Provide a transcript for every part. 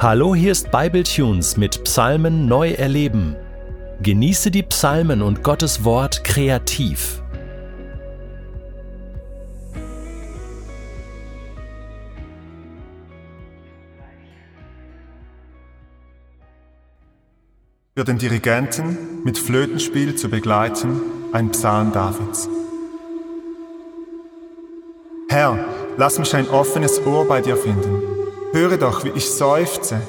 Hallo, hier ist Bibletunes mit Psalmen neu erleben. Genieße die Psalmen und Gottes Wort kreativ. Für den Dirigenten mit Flötenspiel zu begleiten, ein Psalm Davids. Herr, lass mich ein offenes Ohr bei dir finden Höre doch, wie ich seufze.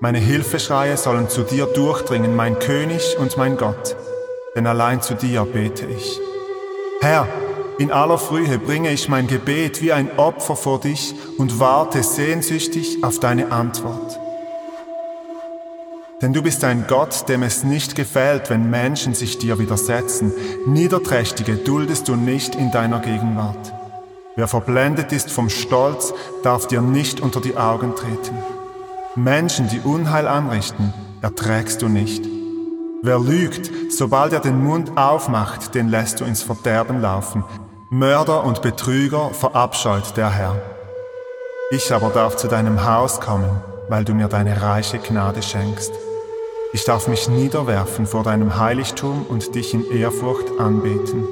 Meine Hilfeschreie sollen zu dir durchdringen, mein König und mein Gott, denn allein zu dir bete ich. Herr, in aller Frühe bringe ich mein Gebet wie ein Opfer vor dich und warte sehnsüchtig auf deine Antwort. Denn du bist ein Gott, dem es nicht gefällt, wenn Menschen sich dir widersetzen. Niederträchtige duldest du nicht in deiner Gegenwart. Wer verblendet ist vom Stolz, darf dir nicht unter die Augen treten. Menschen, die Unheil anrichten, erträgst du nicht. Wer lügt, sobald er den Mund aufmacht, den lässt du ins Verderben laufen. Mörder und Betrüger verabscheut der Herr. Ich aber darf zu deinem Haus kommen, weil du mir deine reiche Gnade schenkst. Ich darf mich niederwerfen vor deinem Heiligtum und dich in Ehrfurcht anbeten.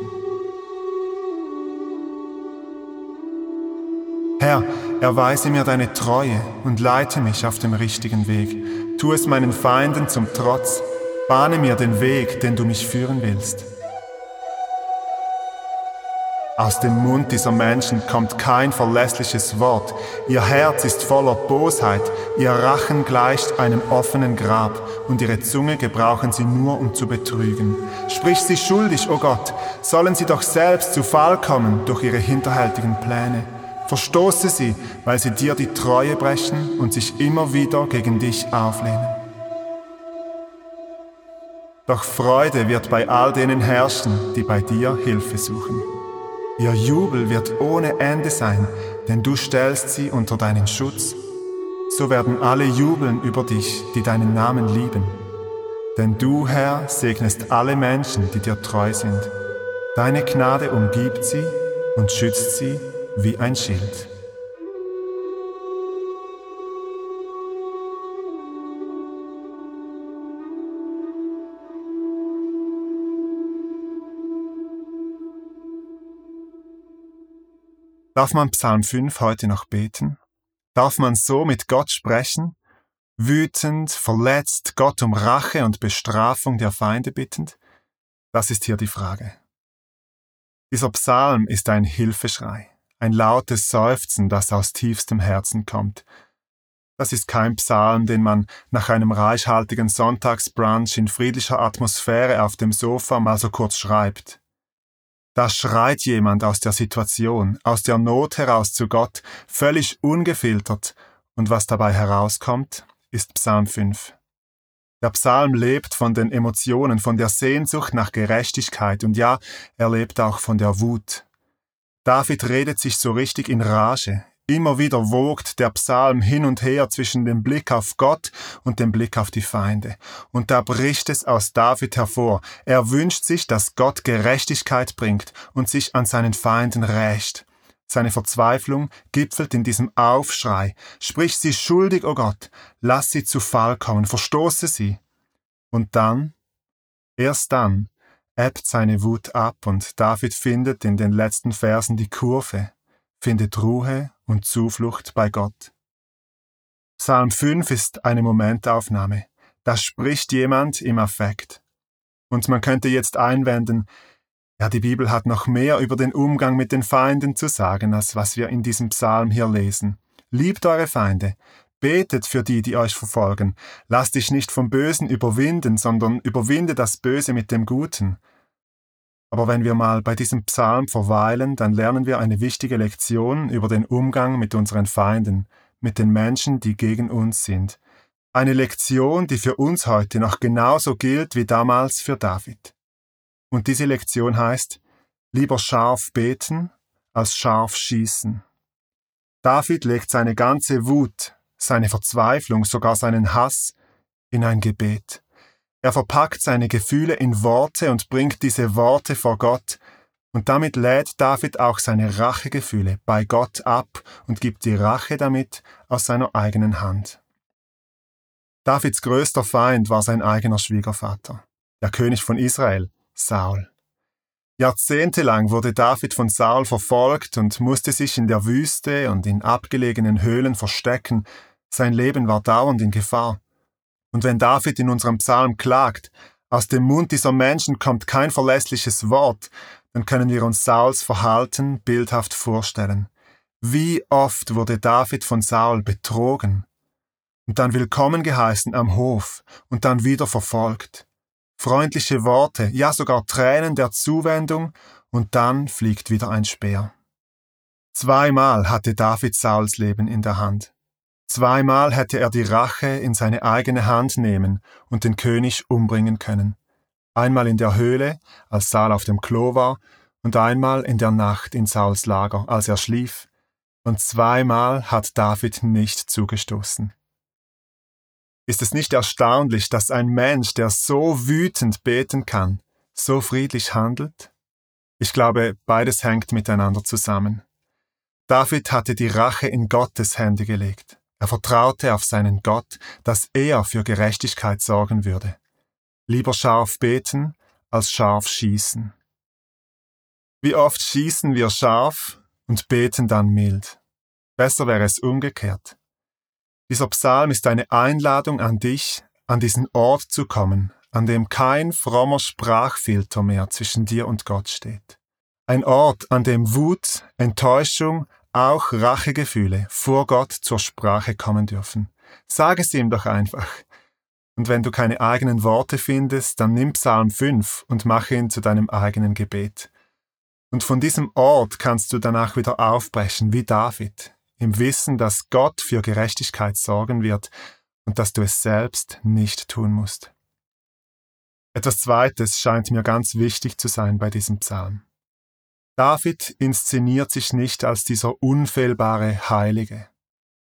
Herr, erweise mir deine Treue und leite mich auf dem richtigen Weg. Tu es meinen Feinden zum Trotz. Bahne mir den Weg, den du mich führen willst. Aus dem Mund dieser Menschen kommt kein verlässliches Wort. Ihr Herz ist voller Bosheit, ihr Rachen gleicht einem offenen Grab und ihre Zunge gebrauchen sie nur, um zu betrügen. Sprich sie schuldig, o oh Gott, sollen sie doch selbst zu Fall kommen durch ihre hinterhältigen Pläne. Verstoße sie, weil sie dir die Treue brechen und sich immer wieder gegen dich auflehnen. Doch Freude wird bei all denen herrschen, die bei dir Hilfe suchen. Ihr Jubel wird ohne Ende sein, denn du stellst sie unter deinen Schutz. So werden alle jubeln über dich, die deinen Namen lieben. Denn du, Herr, segnest alle Menschen, die dir treu sind. Deine Gnade umgibt sie und schützt sie wie ein Schild. Darf man Psalm 5 heute noch beten? Darf man so mit Gott sprechen? Wütend, verletzt, Gott um Rache und Bestrafung der Feinde bittend? Das ist hier die Frage. Dieser Psalm ist ein Hilfeschrei ein lautes Seufzen, das aus tiefstem Herzen kommt. Das ist kein Psalm, den man nach einem reichhaltigen Sonntagsbrunch in friedlicher Atmosphäre auf dem Sofa mal so kurz schreibt. Da schreit jemand aus der Situation, aus der Not heraus zu Gott, völlig ungefiltert, und was dabei herauskommt, ist Psalm 5. Der Psalm lebt von den Emotionen, von der Sehnsucht nach Gerechtigkeit und ja, er lebt auch von der Wut. David redet sich so richtig in Rage. Immer wieder wogt der Psalm hin und her zwischen dem Blick auf Gott und dem Blick auf die Feinde. Und da bricht es aus David hervor. Er wünscht sich, dass Gott Gerechtigkeit bringt und sich an seinen Feinden rächt. Seine Verzweiflung gipfelt in diesem Aufschrei. Sprich sie schuldig, o oh Gott, lass sie zu Fall kommen, verstoße sie. Und dann, erst dann, ebbt seine Wut ab und David findet in den letzten Versen die Kurve, findet Ruhe und Zuflucht bei Gott. Psalm 5 ist eine Momentaufnahme. Da spricht jemand im Affekt. Und man könnte jetzt einwenden, ja, die Bibel hat noch mehr über den Umgang mit den Feinden zu sagen, als was wir in diesem Psalm hier lesen. Liebt eure Feinde, betet für die, die euch verfolgen, lasst dich nicht vom Bösen überwinden, sondern überwinde das Böse mit dem Guten. Aber wenn wir mal bei diesem Psalm verweilen, dann lernen wir eine wichtige Lektion über den Umgang mit unseren Feinden, mit den Menschen, die gegen uns sind. Eine Lektion, die für uns heute noch genauso gilt wie damals für David. Und diese Lektion heißt, lieber scharf beten als scharf schießen. David legt seine ganze Wut, seine Verzweiflung, sogar seinen Hass in ein Gebet. Er verpackt seine Gefühle in Worte und bringt diese Worte vor Gott, und damit lädt David auch seine Rachegefühle bei Gott ab und gibt die Rache damit aus seiner eigenen Hand. Davids größter Feind war sein eigener Schwiegervater, der König von Israel, Saul. Jahrzehntelang wurde David von Saul verfolgt und musste sich in der Wüste und in abgelegenen Höhlen verstecken. Sein Leben war dauernd in Gefahr. Und wenn David in unserem Psalm klagt, aus dem Mund dieser Menschen kommt kein verlässliches Wort, dann können wir uns Sauls Verhalten bildhaft vorstellen. Wie oft wurde David von Saul betrogen und dann willkommen geheißen am Hof und dann wieder verfolgt. Freundliche Worte, ja sogar Tränen der Zuwendung und dann fliegt wieder ein Speer. Zweimal hatte David Sauls Leben in der Hand. Zweimal hätte er die Rache in seine eigene Hand nehmen und den König umbringen können. Einmal in der Höhle, als Saul auf dem Klo war, und einmal in der Nacht in Sauls Lager, als er schlief, und zweimal hat David nicht zugestoßen. Ist es nicht erstaunlich, dass ein Mensch, der so wütend beten kann, so friedlich handelt? Ich glaube, beides hängt miteinander zusammen. David hatte die Rache in Gottes Hände gelegt. Er vertraute auf seinen Gott, dass er für Gerechtigkeit sorgen würde. Lieber scharf beten als scharf schießen. Wie oft schießen wir scharf und beten dann mild. Besser wäre es umgekehrt. Dieser Psalm ist eine Einladung an dich, an diesen Ort zu kommen, an dem kein frommer Sprachfilter mehr zwischen dir und Gott steht. Ein Ort, an dem Wut, Enttäuschung, auch Rachegefühle vor Gott zur Sprache kommen dürfen. Sag es ihm doch einfach. Und wenn du keine eigenen Worte findest, dann nimm Psalm 5 und mach ihn zu deinem eigenen Gebet. Und von diesem Ort kannst du danach wieder aufbrechen, wie David, im Wissen, dass Gott für Gerechtigkeit sorgen wird und dass du es selbst nicht tun musst. Etwas Zweites scheint mir ganz wichtig zu sein bei diesem Psalm. David inszeniert sich nicht als dieser unfehlbare Heilige.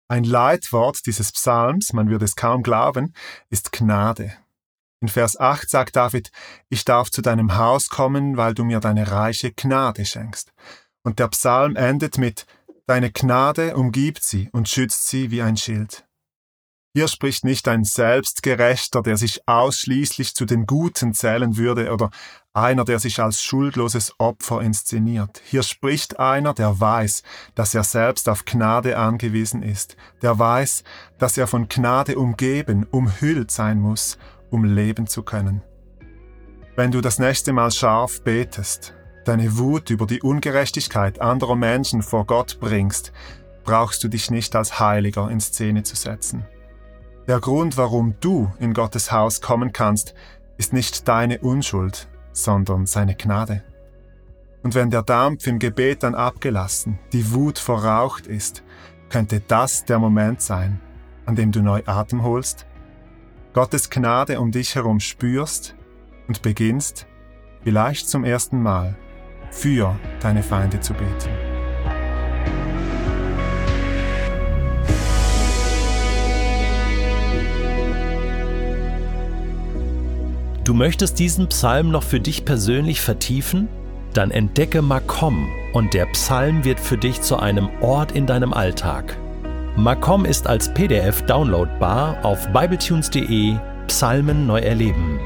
Ein Leitwort dieses Psalms, man würde es kaum glauben, ist Gnade. In Vers 8 sagt David, ich darf zu deinem Haus kommen, weil du mir deine reiche Gnade schenkst. Und der Psalm endet mit, deine Gnade umgibt sie und schützt sie wie ein Schild. Hier spricht nicht ein Selbstgerechter, der sich ausschließlich zu den Guten zählen würde, oder einer, der sich als schuldloses Opfer inszeniert. Hier spricht einer, der weiß, dass er selbst auf Gnade angewiesen ist, der weiß, dass er von Gnade umgeben, umhüllt sein muss um leben zu können. Wenn du das nächste Mal scharf betest, deine Wut über die Ungerechtigkeit anderer Menschen vor Gott bringst, brauchst du dich nicht als Heiliger in Szene zu setzen. Der Grund, warum du in Gottes Haus kommen kannst, ist nicht deine Unschuld, sondern seine Gnade. Und wenn der Dampf im Gebet dann abgelassen, die Wut verraucht ist, könnte das der Moment sein, an dem du neu Atem holst Gottes Gnade um dich herum spürst und beginnst, vielleicht zum ersten Mal, für deine Feinde zu beten. Du möchtest diesen Psalm noch für dich persönlich vertiefen? Dann entdecke Makom und der Psalm wird für dich zu einem Ort in deinem Alltag. Macom ist als PDF downloadbar auf bibletunes.de Psalmen neu erleben.